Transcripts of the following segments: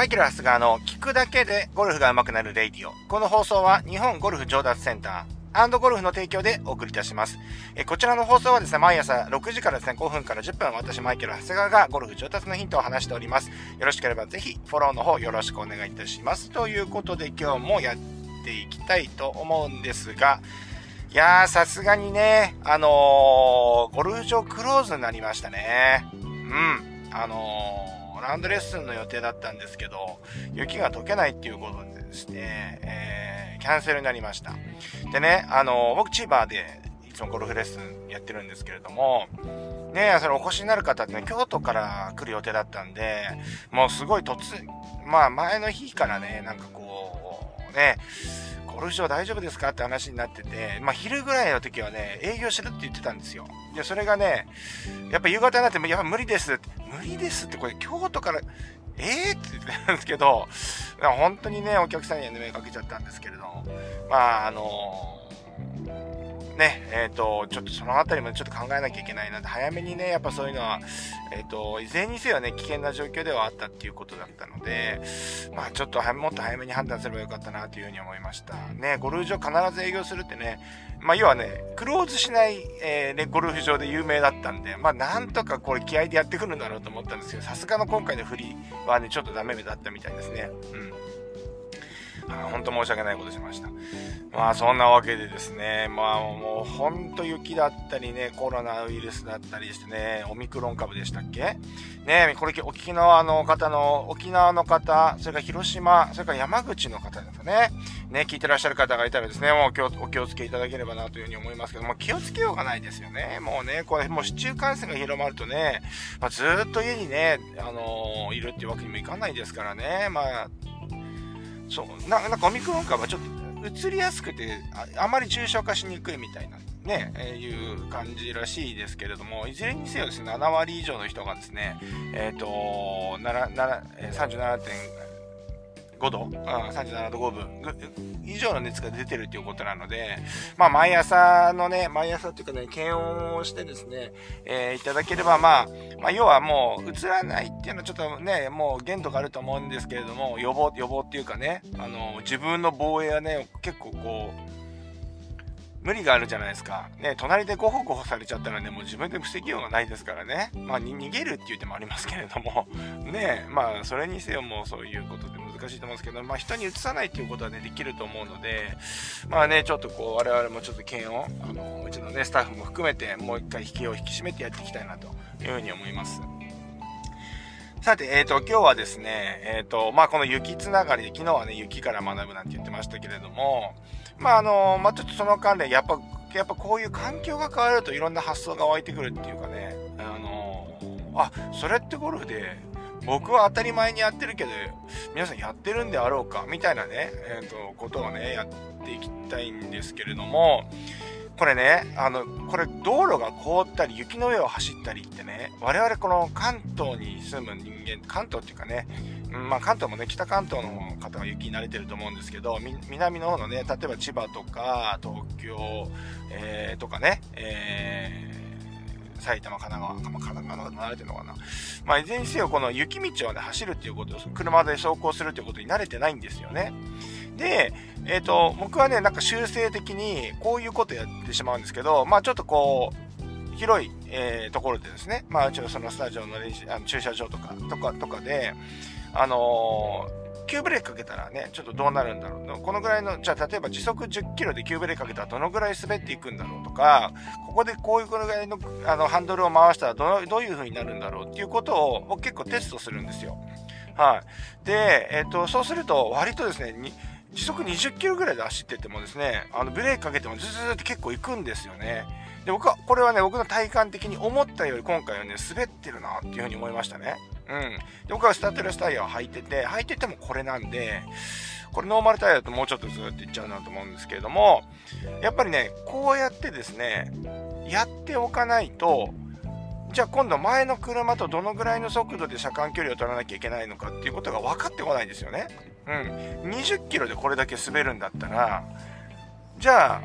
マイケル・長谷川の聞くだけでゴルフが上手くなる radio。この放送は日本ゴルフ上達センターゴルフの提供でお送りいたします。えこちらの放送はですね、毎朝6時からですね、5分から10分、私、マイケル・長谷川がゴルフ上達のヒントを話しております。よろしければぜひ、フォローの方よろしくお願いいたします。ということで、今日もやっていきたいと思うんですが、いやー、さすがにね、あのー、ゴルフ場クローズになりましたね。うん。あのー、ラウンドレッスンの予定だったんですけど、雪が溶けないっていうことでですね、えー、キャンセルになりました。でね、あのー、僕千葉でいつもゴルフレッスンやってるんですけれども、ねそれお越しになる方ってね、京都から来る予定だったんで、もうすごい突、まあ前の日からね、なんかこう、ね、ゴルフ場大丈夫ですか？って話になってて、まあ、昼ぐらいの時はね、営業してるって言ってたんですよ。で、それがね、やっぱ夕方になって、やっぱ無理ですって、無理ですって、これ京都から、えーって言ってたんですけど、本当にね、お客さんには迷惑かけちゃったんですけれども、まあ、あのーね、えっ、ー、と、ちょっとそのあたりもちょっと考えなきゃいけないなって、早めにね、やっぱそういうのは、えっ、ー、と、いずれにせよね、危険な状況ではあったっていうことだったので、まあちょっともっと早めに判断すればよかったなというふうに思いました。ね、ゴルフ場必ず営業するってね、まあ要はね、クローズしない、えー、ね、ゴルフ場で有名だったんで、まあなんとかこれ気合でやってくるんだろうと思ったんですけど、さすがの今回の振りはね、ちょっとダメだったみたいですね。うん。本当申し訳ないことしました。まあそんなわけでですね、まあもう本当雪だったりね、コロナウイルスだったりしてね、オミクロン株でしたっけ？ね、これ沖縄の方の、沖縄の方、それから広島、それから山口の方だとね、ね、聞いてらっしゃる方がいたらですね、もう今日お気をつけいただければなというふうに思いますけども、気をつけようがないですよね。もうね、これもう市中感染が広まるとね、まあ、ずっと家にね、あのー、いるっていうわけにもいかないですからね、まあ、そう。ななんかオミクロン株はちょっと移りやすくてああまり重症化しにくいみたいなね、えー、いう感じらしいですけれども、いずれにせよですね、7割以上の人がですね、えっ、ー、と、37.5 5度、37度5分。以上の熱が出てるっていうことなので、まあ、毎朝のね、毎朝っていうかね、検温をしてですね、えー、いただければ、まあ、まあ、要はもう、映らないっていうのはちょっとね、もう限度があると思うんですけれども、予防、予防っていうかね、あの、自分の防衛はね、結構こう、無理があるじゃないですか。ね、隣でゴホゴホされちゃったらね、もう自分で防ぎようがないですからね。まあ、逃げるっていう手もありますけれども、ね、まあ、それにせよもうそういうことで難しいと思うんですけど、まあ、人にうつさないっていうことはね、できると思うので、まあね、ちょっとこう、我々もちょっと検温、あの、うちのね、スタッフも含めて、もう一回引きを引き締めてやっていきたいなというふうに思います。さて、えっ、ー、と、今日はですね、えっ、ー、と、まあ、この雪つながりで、昨日はね、雪から学ぶなんて言ってましたけれども、まあ、あの、まあ、ちょっとその関連、やっぱ、やっぱこういう環境が変わるといろんな発想が湧いてくるっていうかね、あの、あ、それってゴルフで、僕は当たり前にやってるけど、皆さんやってるんであろうか、みたいなね、えっ、ー、と、ことをね、やっていきたいんですけれども、これね、あの、これ道路が凍ったり雪の上を走ったりってね、我々この関東に住む人間、関東っていうかね、まあ関東もね、北関東の方は雪に慣れてると思うんですけど、南の方のね、例えば千葉とか東京、えー、とかね、えー、埼玉、神奈川、神奈川の方慣れてるのかな。まあ、いずれにせよ、この雪道をね、走るっていうことを、車で走行するっていうことに慣れてないんですよね。で、えっ、ー、と、僕はね、なんか修正的にこういうことやってしまうんですけど、まあちょっとこう、広い、えー、ところでですね、まあちょっとそのスタジオの練習あの駐車場とか、とか、とかで、あのー、急ブレーキかけたらね、ちょっとどうなるんだろう。このぐらいの、じゃあ例えば時速10キロで急ブレーキかけたらどのぐらい滑っていくんだろうとか、ここでこういうぐらいのあのハンドルを回したらどどういう風になるんだろうっていうことを僕結構テストするんですよ。はい。で、えっ、ー、と、そうすると割とですね、時速20キロぐらいで走っててもですね、あのブレーキかけてもズズズって結構行くんですよね。で、僕は、これはね、僕の体感的に思ったより今回はね、滑ってるなっていうふうに思いましたね。うん。で、僕はスタッドレスタイヤを履いてて、履いててもこれなんで、これノーマルタイヤだともうちょっとずっといっちゃうなと思うんですけれども、やっぱりね、こうやってですね、やっておかないと、じゃあ今度前の車とどのぐらいの速度で車間距離を取らなきゃいけないのかっていうことが分かってこないんですよね。うん。20キロでこれだけ滑るんだったら、じゃあ、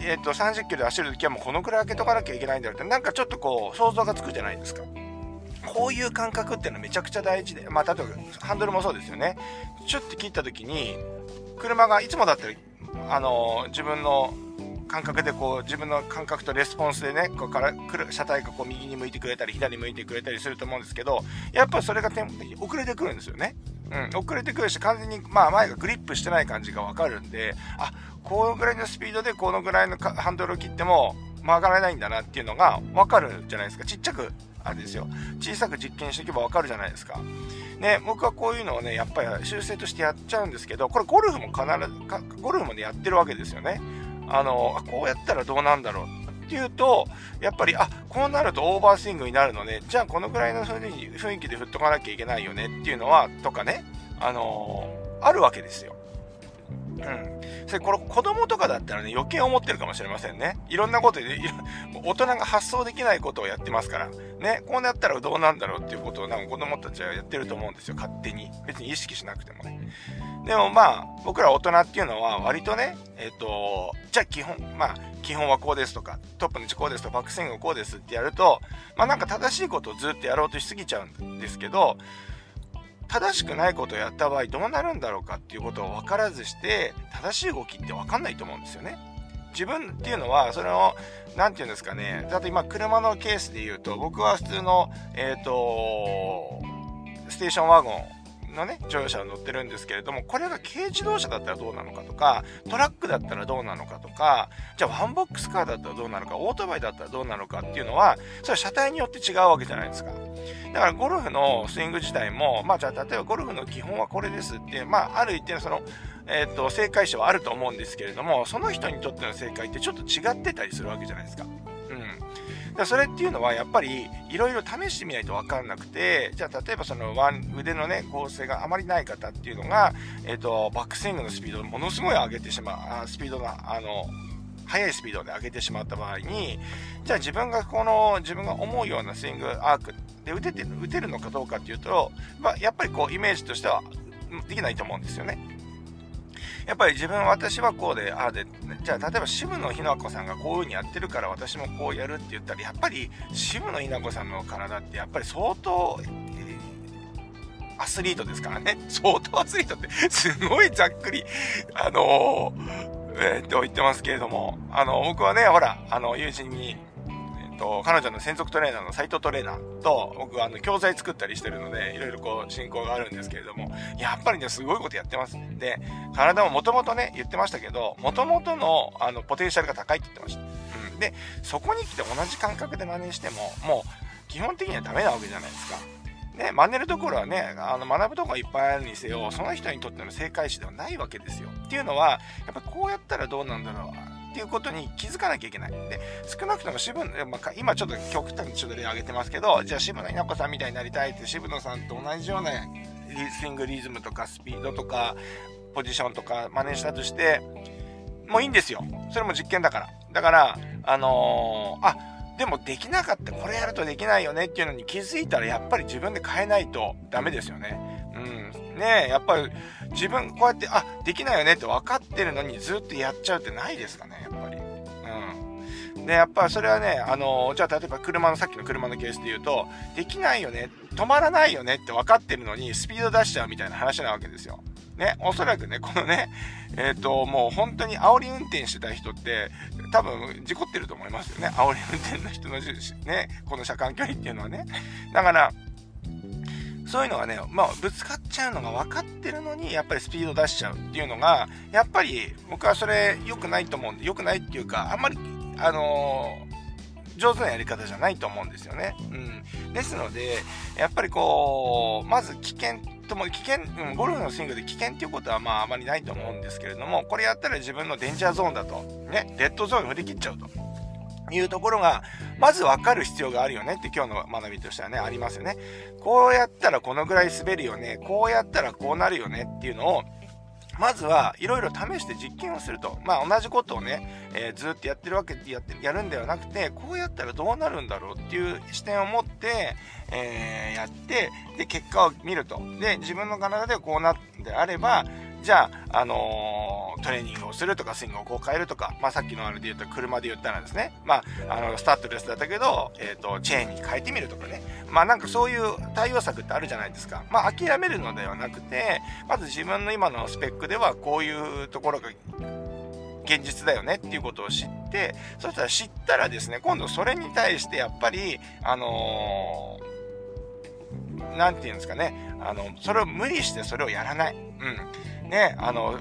えっ、ー、と、30キロで走るときはもうこのくらい開けとかなきゃいけないんだろうって、なんかちょっとこう、想像がつくじゃないですか。こういう感覚っていうのはめちゃくちゃ大事で、まあ、例えばハンドルもそうですよね。ちょっと切った時に、車がいつもだったら、あのー、自分の感覚でこう自分の感覚とレスポンスでねここから来る車体がこう右に向いてくれたり左に向いてくれたりすると思うんですけどやっぱそれが遅れてくるんですよね。うん、遅れてくるし完全に、まあ、前がグリップしてない感じがわかるんであこのぐらいのスピードでこのぐらいのハンドルを切っても曲がらないんだなっていうのがわかるじゃないですか。ちっちゃくあれですよ。小さく実験しておけばわかるじゃないですか。ね僕はこういうのをねやっぱり修正としてやっちゃうんですけどこれゴルフも必ずゴルフもねやってるわけですよね。あのこうやったらどうなんだろうっていうと、やっぱり、あ、こうなるとオーバースイングになるのね、じゃあこのぐらいの雰囲気で振っとかなきゃいけないよねっていうのは、とかね、あの、あるわけですよ。うん。それ、この子供とかだったらね、余計思ってるかもしれませんね。いろんなことで、大人が発想できないことをやってますから。ね、こうなったらどうなんだろうっていうことを、なんか子供たちはやってると思うんですよ、勝手に。別に意識しなくてもね。でもまあ、僕ら大人っていうのは、割とね、えっ、ー、と、じゃあ基本、まあ、基本はこうですとか、トップの位置こうですとか、バックスイングこうですってやると、まあなんか正しいことをずっとやろうとしすぎちゃうんですけど、正しくないことをやった場合どうなるんだろうかっていうことを分からずして正しい動きって分かんないと思うんですよね。自分っていうのはそれを何て言うんですかねだって今車のケースで言うと僕は普通のえっ、ー、とステーションワゴンのね、乗用車を乗ってるんですけれども、これが軽自動車だったらどうなのかとか、トラックだったらどうなのかとか、じゃあワンボックスカーだったらどうなのか、オートバイだったらどうなのかっていうのは、それは車体によって違うわけじゃないですか。だからゴルフのスイング自体も、まあじゃあ例えばゴルフの基本はこれですって、まあある一定のその、えっ、ー、と、正解者はあると思うんですけれども、その人にとっての正解ってちょっと違ってたりするわけじゃないですか。だそれっていうのはやっぱりいろいろ試してみないと分かんなくてじゃあ例えばその腕のね構成があまりない方っていうのが、えーと、バックスイングのスピードをものすごい上げてしまうあスピードがあの速いスピードで上げてしまった場合にじゃあ自分がこの自分が思うようなスイングアークで打てて打てるのかどうかっていうと、まあ、やっぱりこうイメージとしてはできないと思うんですよね。やっぱり自分私はこうでああでじゃあ例えば渋野日向子さんがこういう風にやってるから私もこうやるって言ったらやっぱり渋野日向子さんの体ってやっぱり相当、アスリートですからね相当アスリートってすごいざっくりあのー、えー、っと言ってますけれどもあの僕はねほらあの友人にと、彼女の専属トレーナーの斎藤トレーナーと、僕はあの、教材作ったりしてるので、いろいろこう、進行があるんですけれども、やっぱりね、すごいことやってます。で、体ももともとね、言ってましたけど、もともとの、あの、ポテンシャルが高いって言ってました。うん。で、そこに来て同じ感覚で真似しても、もう、基本的にはダメなわけじゃないですか。ね、真似るところはね、あの学ぶとこがいっぱいあるにせよ、その人にとっての正解詞ではないわけですよ。っていうのは、やっぱこうやったらどうなんだろう。っていうことに気づかなきゃいけない。で、少なくとも渋野、まあ、今ちょっと極端にちょっと例を挙げてますけど、じゃあ渋野日向子さんみたいになりたいって渋野さんと同じようなリスイングリズムとかスピードとかポジションとか真似したとして、もういいんですよ。それも実験だから。だから、あのー、あ、でもできなかった、これやるとできないよねっていうのに気づいたらやっぱり自分で変えないとダメですよね。うん。ねやっぱり自分こうやって、あ、できないよねって分かってるのにずっとやっちゃうってないですかね、やっぱり。うん。で、やっぱそれはね、あの、じゃあ例えば車の、さっきの車のケースで言うと、できないよね、止まらないよねって分かってるのにスピード出しちゃうみたいな話なわけですよ。ね、おそらくね、このね、えっ、ー、と、もう本当に煽り運転してた人って、多分事故ってると思いますよね。煽り運転の人のね、この車間距離っていうのはね。だから、そういうのがね、まあ、ぶつかっちゃうのが分かってるのに、やっぱりスピード出しちゃうっていうのが、やっぱり僕はそれ良くないと思うんで、良くないっていうか、あんまり、あのー、上手なやり方じゃないと思うんですよね。うん。ですので、やっぱりこう、まず危険とも危険、うん、ゴルフのスイングで危険っていうことはまああまりないと思うんですけれども、これやったら自分のデンジャーゾーンだと、ね、デッドゾーン振り切っちゃうと。いうところが、まず分かる必要があるよねって今日の学びとしてはね、ありますよね。こうやったらこのぐらい滑るよね。こうやったらこうなるよねっていうのを、まずはいろいろ試して実験をすると。まあ同じことをね、えー、ずっとやってるわけでやってやるんではなくて、こうやったらどうなるんだろうっていう視点を持って、えー、やって、で、結果を見ると。で、自分の体でこうなってあれば、じゃあ、あのトレーニングをするとか、スイングをこう変えるとか、まあ、さっきのあれで言った車で言ったらですね、まあ、あの、スタッドレスだったけど、えっ、ー、と、チェーンに変えてみるとかね。まあ、なんかそういう対応策ってあるじゃないですか。まあ、諦めるのではなくて、まず自分の今のスペックではこういうところが現実だよねっていうことを知って、そしたら知ったらですね、今度それに対してやっぱり、あのー、なんて言うんですかね、あの、それを無理してそれをやらない。うん。ね、あの、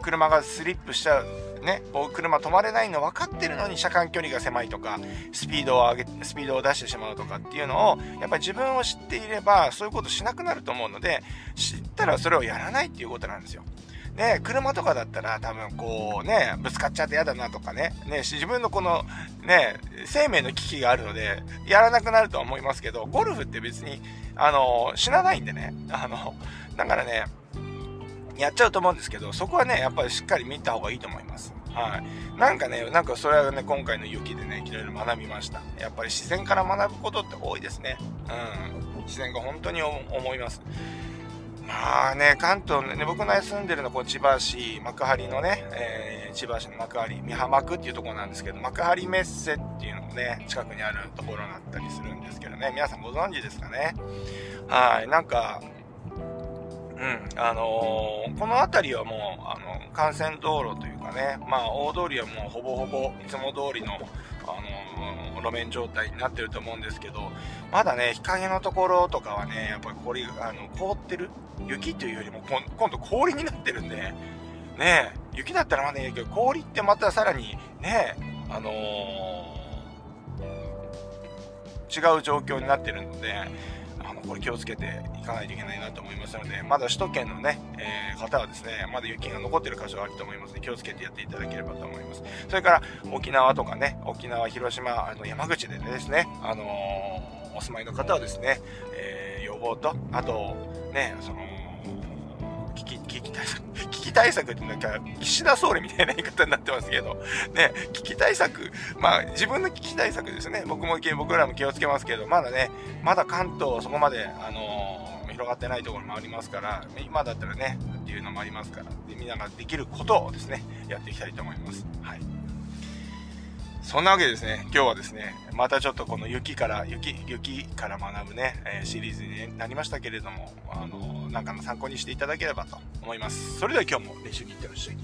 車がスリップしちゃう。ね、車止まれないの分かってるのに車間距離が狭いとか、スピードを上げ、スピードを出してしまうとかっていうのを、やっぱり自分を知っていれば、そういうことしなくなると思うので、知ったらそれをやらないっていうことなんですよ。ね、車とかだったら多分こうね、ぶつかっちゃって嫌だなとかね、ね、自分のこのね、生命の危機があるので、やらなくなるとは思いますけど、ゴルフって別に、あの、死なないんでね、あの、だからね、やっちゃうと思うんですけど、そこはね、やっぱりしっかり見た方がいいと思います。はい。なんかね、なんかそれはね、今回の雪でね、いろいろ学びました。やっぱり自然から学ぶことって多いですね。うん。自然が本当に思います。まあね、関東ね、僕の住んでるのはこう千葉市幕張のね、えー、千葉市の幕張、美浜区っていうところなんですけど、幕張メッセっていうのもね、近くにあるところだったりするんですけどね、皆さんご存知ですかね？はい、なんか、うん、あのー、この辺りはもう、あの、幹線道路というかね、まあ、大通りはもうほぼほぼいつも通りの、あのー、路面状態になってると思うんですけど、まだね、日陰のところとかはね、やっぱり氷、あの、凍ってる？雪というよりも、今度氷になってるんで、ね、雪だったらまだいいけど、氷ってまたさらに、ね、あのー、違う状況になってるので、のこれ気をつけていかないといけないなと思いますので、まだ首都圏のね、えー、方はですね、まだ雪が残ってる箇所があると思いますので、気をつけてやっていただければと思います。それから沖縄とかね、沖縄、広島、あの山口でですね、あのー、お住まいの方はですね、えー、予防と、あと、ね、その、危機、危機対策、危機対策ってなんか、岸田総理みたいな言い方になってますけど、ね、危機対策、まあ、自分の危機対策ですね。僕も、僕らも気をつけますけど、まだね、まだ関東そこまで、あのー、広がってないところもありますから、今だったらね、っていうのもありますから、でみんなができることをですね、やっていきたいと思います。はい。そんなわけですね、今日はですね、またちょっとこの雪から、雪、雪から学ぶね、えー、シリーズになりましたけれども、あの、なんかの参考にしていただければと思います。それでは今日も練習に行ってらっしゃい。